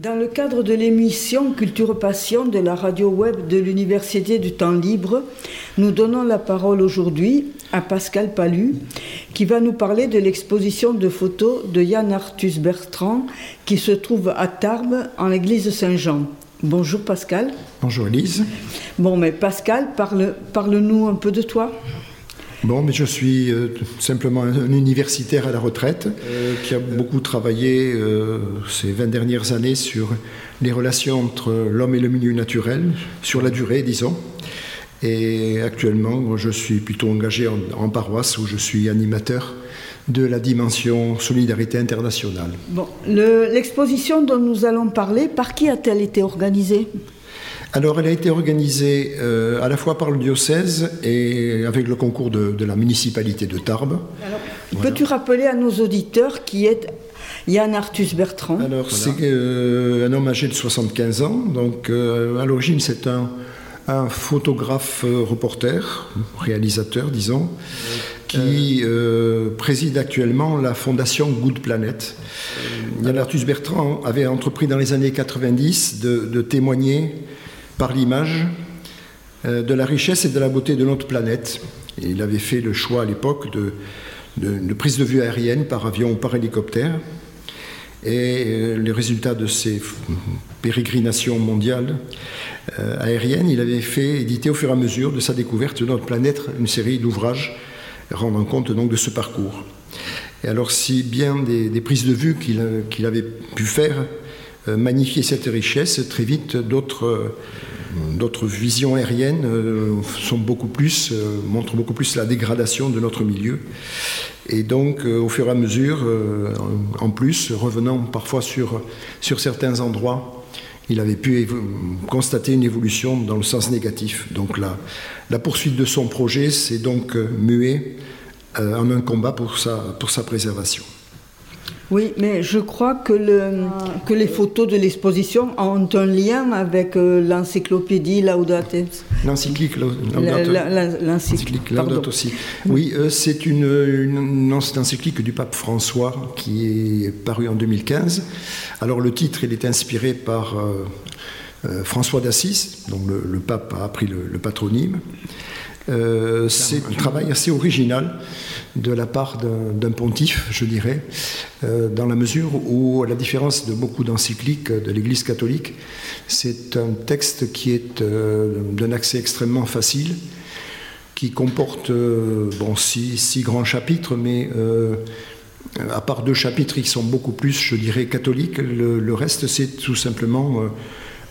Dans le cadre de l'émission Culture Passion de la radio web de l'Université du Temps Libre, nous donnons la parole aujourd'hui à Pascal Palu, qui va nous parler de l'exposition de photos de Yann Arthus Bertrand, qui se trouve à Tarbes, en l'église Saint-Jean. Bonjour Pascal. Bonjour Elise. Bon, mais Pascal, parle, parle-nous un peu de toi. Bon, mais je suis euh, simplement un, universitaire à la retraite euh, qui a beaucoup travaillé euh, ces 20 dernières années sur les relations entre l'homme et le milieu naturel, sur la durée, disons. Et actuellement, je suis plutôt engagé en, paroisse où je suis animateur de la dimension solidarité internationale. Bon, l'exposition dont nous allons parler, par qui a-t-elle été organisée? Alors, elle a été organisée euh, à la fois par le diocèse et avec le concours de, la municipalité de Tarbes. Peux-tu rappeler à nos auditeurs qui est Yann Arthus Bertrand? Alors, c'est euh, un homme âgé de 75 ans. Donc, euh, à l'origine, c'est un, un photographe reporter, réalisateur, disons, qui préside actuellement la fondation Good Planet. Yann Arthus Bertrand avait entrepris dans les années 90 de, de témoigner par l'image euh, de la richesse et de la beauté de notre planète. Il avait fait le choix à l'époque de, de, prise de vue aérienne par avion ou par hélicoptère. Et euh, les résultats de ces pérégrinations mondiales euh, aériennes, il avait fait éditer au fur et à mesure de sa découverte de notre planète une série d'ouvrages rendant compte donc de ce parcours. Et alors si bien des, prises de vue qu'il avait pu faire magnifier cette richesse, très vite d'autres D'autres visions aériennes euh, sont beaucoup plus, euh, montrent beaucoup plus la dégradation de notre milieu. Et donc, euh, au fur et à mesure, en plus, revenant parfois sur, sur certains endroits, il avait pu constater une évolution dans le sens négatif. Donc la, la poursuite de son projet s'est donc muée en un combat pour sa, pour sa préservation. Oui, mais je crois que, le, que les photos de l'exposition ont un lien avec euh, l'encyclopédie Laudato. L'encyclique Laudato aussi. Oui, euh, c'est une, une, encyclique du pape François qui est parue en 2015. Alors le titre, il est inspiré par euh, François d'Assis, dont le, pape a appris le, le patronyme. C'est un travail assez original de la part d'un pontife, je dirais, euh, dans la mesure où, à la différence de beaucoup d'encycliques de l'Église catholique, c'est un texte qui est euh, d'un accès extrêmement facile, qui comporte euh, bon, six, grands chapitres, mais à part deux chapitres qui sont beaucoup plus, je dirais, catholiques, le reste, c'est tout simplement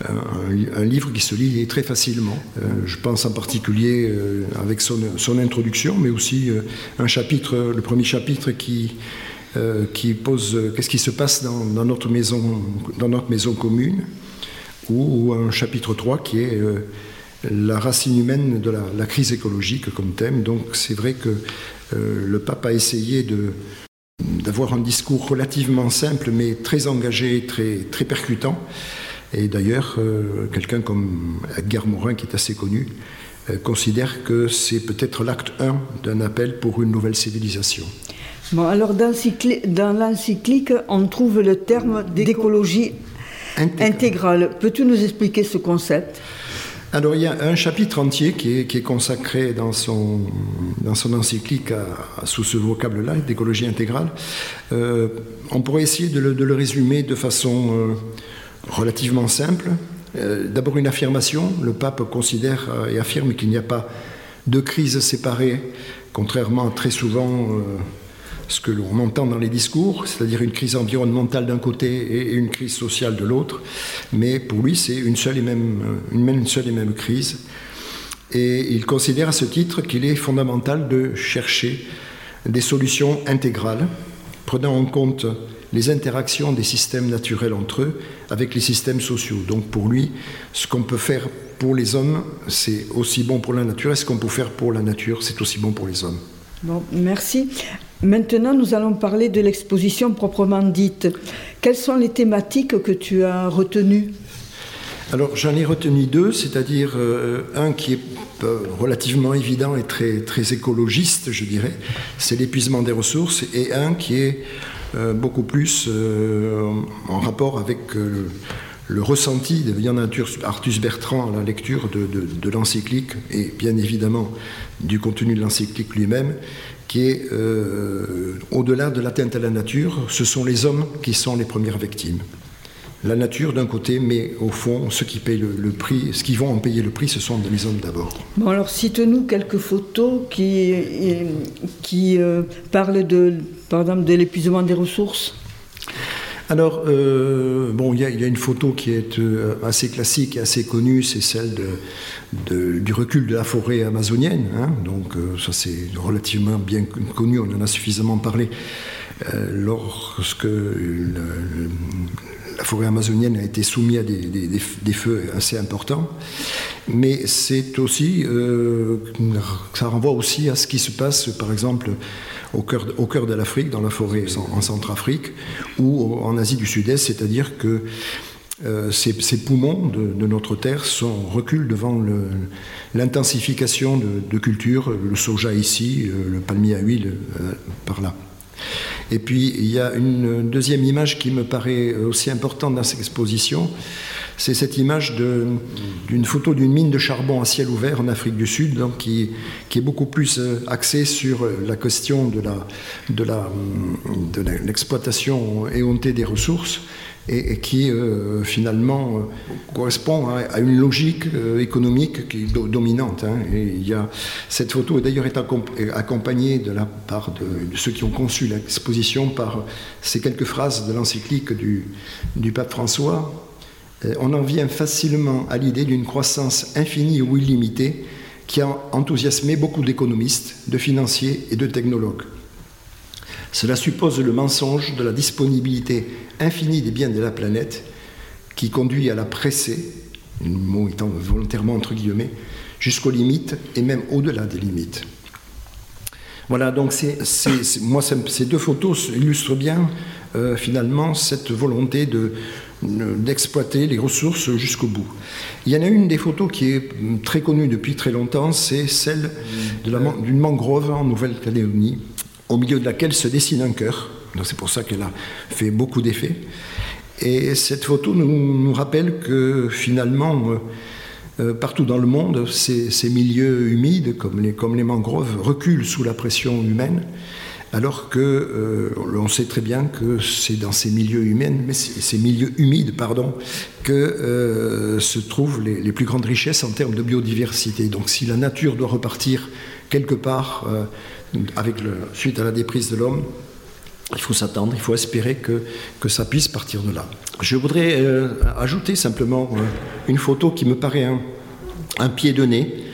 un, livre qui se lit très facilement. Euh, je pense en particulier euh, avec son, introduction, mais aussi euh, un chapitre, le premier chapitre qui, qui pose qu'est-ce qui se passe dans, notre maison, dans notre maison commune, ou, un chapitre 3 qui est la racine humaine de la, crise écologique comme thème. Donc c'est vrai que le pape a essayé de, d'avoir un discours relativement simple mais très engagé, très, très percutant. Et d'ailleurs, euh, quelqu'un comme Edgar Morin, qui est assez connu, euh, considère que c'est peut-être l'acte 1 d'un appel pour une nouvelle civilisation. Bon, alors dans l'encyclique, on trouve le terme d'écologie intégrale. Peux-tu nous expliquer ce concept? Alors il y a un chapitre entier qui est, qui est consacré dans son, dans son encyclique à, sous ce vocable-là, d'écologie intégrale. Euh, on pourrait essayer de le, de le, résumer de façon relativement simple. Euh, d'abord une affirmation. Le pape considère euh, et affirme qu'il n'y a pas de crise séparée, contrairement à très souvent euh, ce que l'on entend dans les discours, c'est-à-dire une crise environnementale d'un côté et une crise sociale de l'autre. Mais pour lui, c'est une même, une seule et même crise. Et il considère à ce titre qu'il est fondamental de chercher des solutions intégrales, prenant en compte les interactions des systèmes naturels entre eux avec les systèmes sociaux. Donc pour lui, ce qu'on peut faire pour les hommes, c'est aussi bon pour la nature, et ce qu'on peut faire pour la nature, c'est aussi bon pour les hommes. Bon, merci. Maintenant, nous allons parler de l'exposition proprement dite. Quelles sont les thématiques que tu as retenues? Alors j'en ai retenu deux, c'est-à-dire euh, un qui est euh, relativement évident et très, très écologiste, je dirais, c'est l'épuisement des ressources, et un qui est beaucoup plus en rapport avec le, ressenti de Yann Arthus Bertrand à la lecture de, de l'encyclique, et bien évidemment du contenu de l'encyclique lui-même, qui est au-delà de l'atteinte à la nature, ce sont les hommes qui sont les premières victimes la nature d'un côté, mais au fond, ceux qui payent le, prix, ce qui vont en payer le prix, ce sont les hommes d'abord. Bon, alors cite-nous quelques photos qui, qui euh, parlent de, par exemple, de l'épuisement des ressources. Alors, euh, bon, il y, a une photo qui est euh, assez classique et assez connue, c'est celle de, du recul de la forêt amazonienne. Hein. donc, ça c'est relativement bien connu, on en a suffisamment parlé lorsque le, la forêt amazonienne a été soumise à des, feux assez importants, mais c'est aussi, euh, ça renvoie aussi à ce qui se passe, par exemple, au cœur, au cœur de l'Afrique, dans la forêt en Centrafrique, ou en Asie du Sud-Est, c'est-à-dire que euh, ces, poumons de, notre terre sont, reculent devant l'intensification de, cultures, le soja ici, euh, le palmier à huile par là. Et puis, il y a une deuxième image qui me paraît aussi importante dans cette exposition. C'est cette image d'une photo d'une mine de charbon à ciel ouvert en Afrique du Sud, donc qui, est beaucoup plus euh, axée sur la question de l'exploitation la, des ressources et, qui euh, finalement euh, correspond à, une logique euh, économique qui est dominante. Hein. Et cette photo d'ailleurs est accompagnée de la part ceux qui ont conçu l'exposition par ces quelques phrases de l'encyclique du pape François. On en vient facilement à l'idée d'une croissance infinie ou illimitée qui a enthousiasmé beaucoup d'économistes, de financiers et de technologues. Cela suppose le mensonge de la disponibilité infinie des biens de la planète qui conduit à la presser, le mot étant volontairement entre guillemets, jusqu'aux limites et même au-delà des limites. Voilà, donc ces deux photos illustrent bien euh, finalement cette volonté de, d'exploiter les ressources jusqu'au bout. Il y en a une des photos qui est très connue depuis très longtemps, c'est celle d'une mangrove en Nouvelle-Calédonie, au milieu de laquelle se dessine un cœur. C'est pour ça qu'elle a fait beaucoup d'effets. Et cette photo nous, rappelle que finalement, euh, euh, partout dans le monde, ces, milieux humides, comme les, mangroves, reculent sous la pression humaine, alors que euh, on sait très bien que c'est dans ces milieux humains, mais ces milieux humides, pardon, que se trouvent les, plus grandes richesses en termes de biodiversité. Donc si la nature doit repartir quelque part avec le, suite à la déprise de l'homme, il faut s'attendre, il faut espérer que, que ça puisse partir de là. Je voudrais euh, ajouter simplement euh, une photo qui me paraît un, pied de nez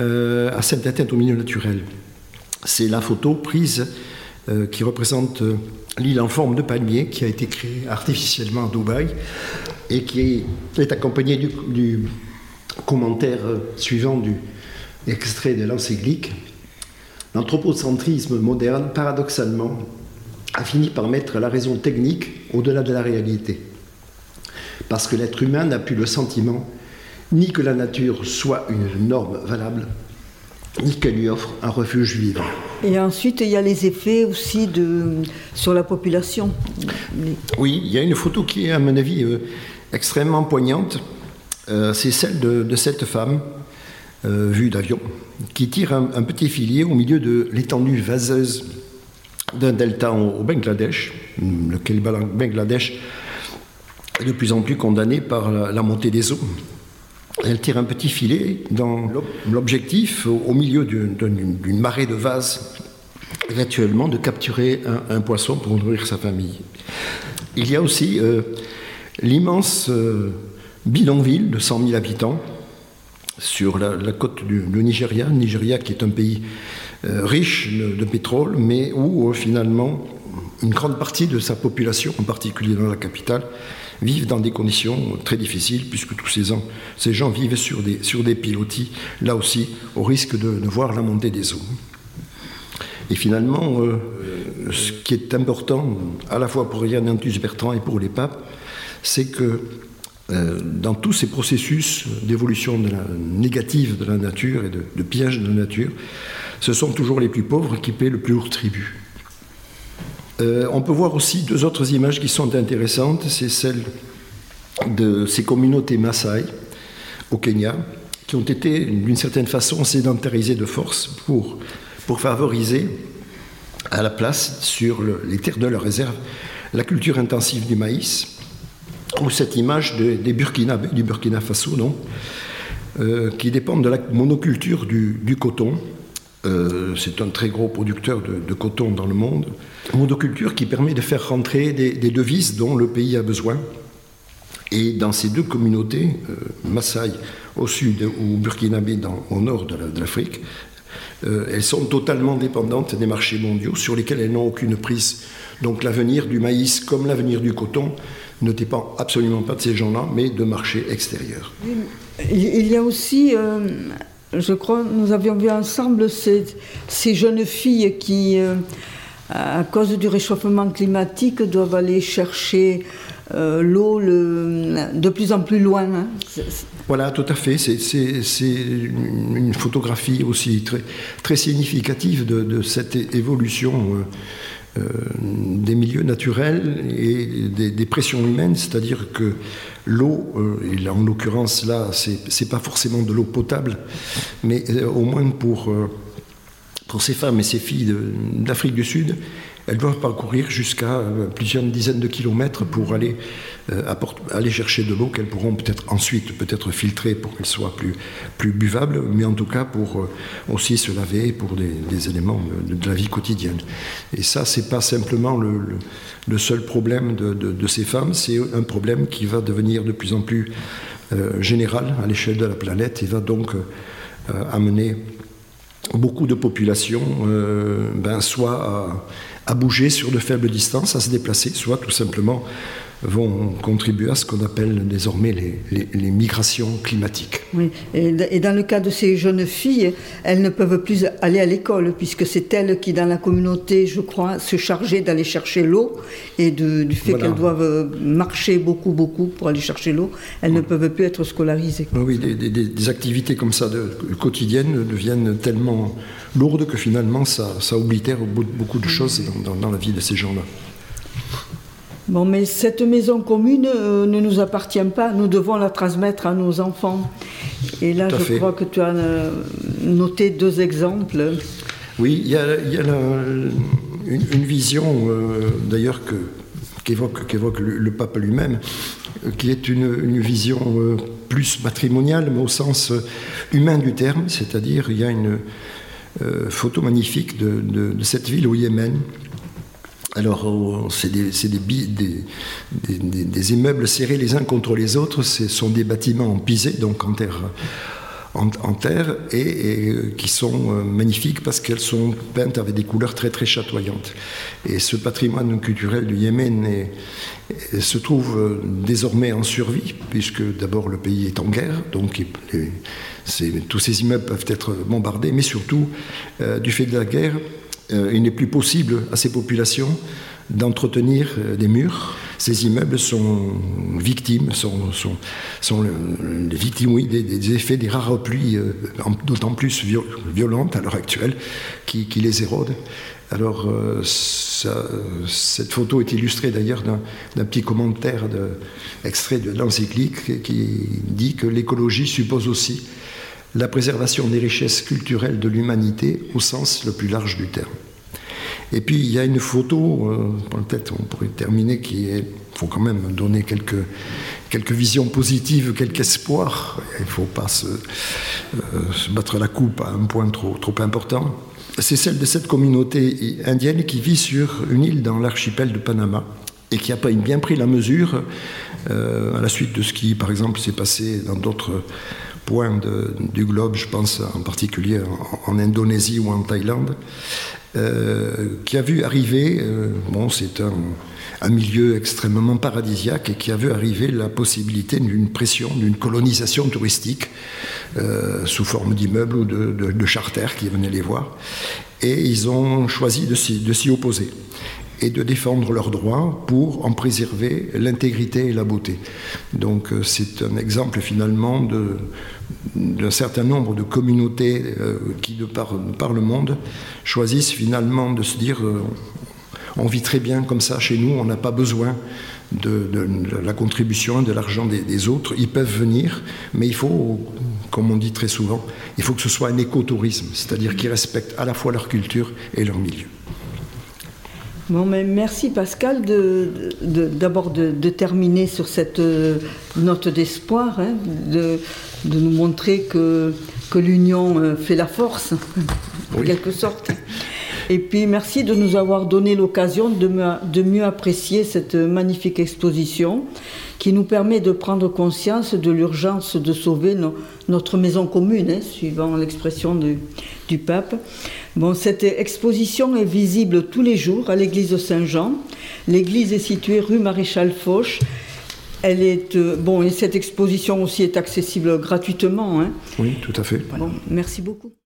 euh, à cette tête au milieu naturel. C'est la photo prise qui représente l'île en forme de palmier qui a été créée artificiellement à Dubaï et qui est, accompagnée du, du commentaire suivant du extrait de l'encyclique L'anthropocentrisme moderne, paradoxalement, a fini par mettre la raison technique au-delà de la réalité. Parce que l'être humain n'a plus le sentiment ni que la nature soit une norme valable, ni qu'elle lui offre un refuge vivant. Et ensuite, il y a les effets aussi de, sur la population. Oui, il y a une photo qui est, à mon avis, euh, extrêmement poignante. Euh, c'est celle de, cette femme, vue d'avion, qui tire un, petit filet au milieu de l'étendue vaseuse d'un delta au Bangladesh, lequel Bangladesh est de plus en plus condamné par la, montée des eaux. Elle tire un petit filet dans l'objectif, au milieu d'une marée de vases, éventuellement de capturer un, poisson pour nourrir sa famille. Il y a aussi euh, l'immense euh, bidonville de 100 000 habitants sur la, côte du, Nigeria, Nigeria qui est un pays euh, riche de, pétrole, mais où euh, finalement une grande partie de sa population, en particulier dans la capitale, vivent dans des conditions très difficiles, puisque tous ces, ces gens vivent sur des, sur des pilotis, là aussi, au risque de, voir la montée des eaux. Et finalement, ce qui est important, à la fois pour Yann Antus Bertrand et pour les papes, c'est que dans tous ces processus d'évolution négative de la nature et de, de piège de la nature, ce sont toujours les plus pauvres qui paient le plus lourd tribut. Euh, on peut voir aussi deux autres images qui sont intéressantes. C'est celle de ces communautés Maasai au Kenya, qui ont été d'une certaine façon sédentarisées de force pour, pour favoriser à la place sur les terres de leur réserve la culture intensive du maïs, ou cette image des Burkinabés, du Burkina Faso, non, euh, qui dépendent de la monoculture du coton, euh, c'est un très gros producteur de, coton dans le monde. Monoculture qui permet de faire rentrer des, devises dont le pays a besoin. Et dans ces deux communautés, euh, Maasai au sud ou Burkinabé au nord de l'Afrique, euh, elles sont totalement dépendantes des marchés mondiaux sur lesquels elles n'ont aucune prise. Donc l'avenir du maïs comme l'avenir du coton ne dépend absolument pas de ces gens-là, mais de marchés extérieurs. Il y a aussi je crois, nous avions vu ensemble ces, jeunes filles qui, euh, à cause du réchauffement climatique, doivent aller chercher euh, l'eau de plus en plus loin. Hein. Voilà, tout à fait. C'est une photographie aussi très, très significative de, cette évolution. Euh, des milieux naturels et des, pressions humaines, c'est-à-dire que l'eau, euh, en l'occurrence là, c'est pas forcément de l'eau potable, mais euh, au moins pour, pour ces femmes et ces filles d'Afrique du Sud, elles doivent parcourir jusqu'à plusieurs dizaines de kilomètres pour aller euh, aller chercher de l'eau qu'elles pourront peut-être ensuite peut-être filtrer pour qu'elle soit plus, plus buvable, mais en tout cas pour euh, aussi se laver pour des, éléments de, la vie quotidienne. Et ça, c'est pas simplement le, le, seul problème de, de, ces femmes, c'est un problème qui va devenir de plus en plus euh, général à l'échelle de la planète et va donc amener beaucoup de populations ben, soit à, à, bouger sur de faibles distances, à se déplacer, soit tout simplement vont contribuer à ce qu'on appelle désormais les, migrations climatiques. Oui, et, dans le cas de ces jeunes filles, elles ne peuvent plus aller à l'école, puisque c'est elles qui, dans la communauté, je crois, se chargeaient d'aller chercher l'eau, et du fait qu'elles doivent marcher beaucoup, beaucoup pour aller chercher l'eau, elles ne peuvent plus être scolarisées. Oui, des, activités comme ça de, quotidiennes deviennent tellement lourdes que finalement ça, ça oblitère beaucoup de choses dans la vie de ces gens-là. Bon, mais cette maison commune euh, ne nous appartient pas, nous devons la transmettre à nos enfants. Et là, je crois que tu as euh, noté deux exemples. Oui, il y a, une, vision, euh, d'ailleurs, qu'évoque le, pape lui-même, qui est une, vision plus matrimoniale, mais au sens humain du terme, c'est-à-dire il y a une photo magnifique de, de cette ville au Yémen alors, c'est des, des, immeubles serrés les uns contre les autres. Ce sont des bâtiments en pisé, donc en terre, en, terre et, qui sont euh, magnifiques parce qu'elles sont peintes avec des couleurs très très chatoyantes. Et ce patrimoine culturel du Yémen se trouve euh, désormais en survie, puisque d'abord le pays est en guerre, donc tous ces immeubles peuvent être bombardés, mais surtout, euh, du fait de la guerre, euh, il n'est plus possible à ces populations d'entretenir euh, des murs. Ces immeubles sont victimes, sont, victimes des, effets des rares pluies, euh, d'autant plus violentes à l'heure actuelle, qui, les érodent. Alors, cette photo est illustrée d'ailleurs d'un petit commentaire extrait de l'encyclique qui dit que l'écologie suppose aussi la préservation des richesses culturelles de l'humanité au sens le plus large du terme. Et puis il y a une photo, peut-être on pourrait terminer, qui est, il faut quand même donner quelques, quelques visions positives, quelques espoirs. Il ne faut pas se, euh, se, battre la coupe à un point trop, trop important. C'est celle de cette communauté indienne qui vit sur une île dans l'archipel de Panama et qui a bien pris la mesure euh, à la suite de ce qui, par exemple, s'est passé dans d'autres points du globe, je pense en particulier en, Indonésie ou en Thaïlande, euh, qui a vu arriver, euh, bon, c'est un, milieu extrêmement paradisiaque et qui a vu arriver la possibilité d'une pression, d'une colonisation touristique euh, sous forme d'immeubles ou de, de, charters qui venaient les voir. Et ils ont choisi de s'y opposer et de défendre leurs droits pour en préserver l'intégrité et la beauté. Donc euh, c'est un exemple finalement d'un certain nombre de communautés euh, qui, de par, le monde, choisissent finalement de se dire euh, on vit très bien comme ça chez nous, on n'a pas besoin de, la contribution, de l'argent des, des, autres. Ils peuvent venir, mais il faut, comme on dit très souvent, il faut que ce soit un écotourisme, c'est-à-dire qu'ils respectent à la fois leur culture et leur milieu. Bon, mais merci Pascal d'abord de, de, terminer sur cette euh, note d'espoir, hein, de, nous montrer que, que l'union euh, fait la force, en quelque sorte. Et puis merci de nous avoir donné l'occasion de, de, mieux apprécier cette magnifique exposition qui nous permet de prendre conscience de l'urgence de sauver notre maison commune, hein, suivant l'expression du, du pape. Bon, cette exposition est visible tous les jours à l'église de Saint-Jean. L'église est située rue Maréchal Foch. Elle est euh, bon et cette exposition aussi est accessible gratuitement. Hein. Oui, tout à fait. merci beaucoup.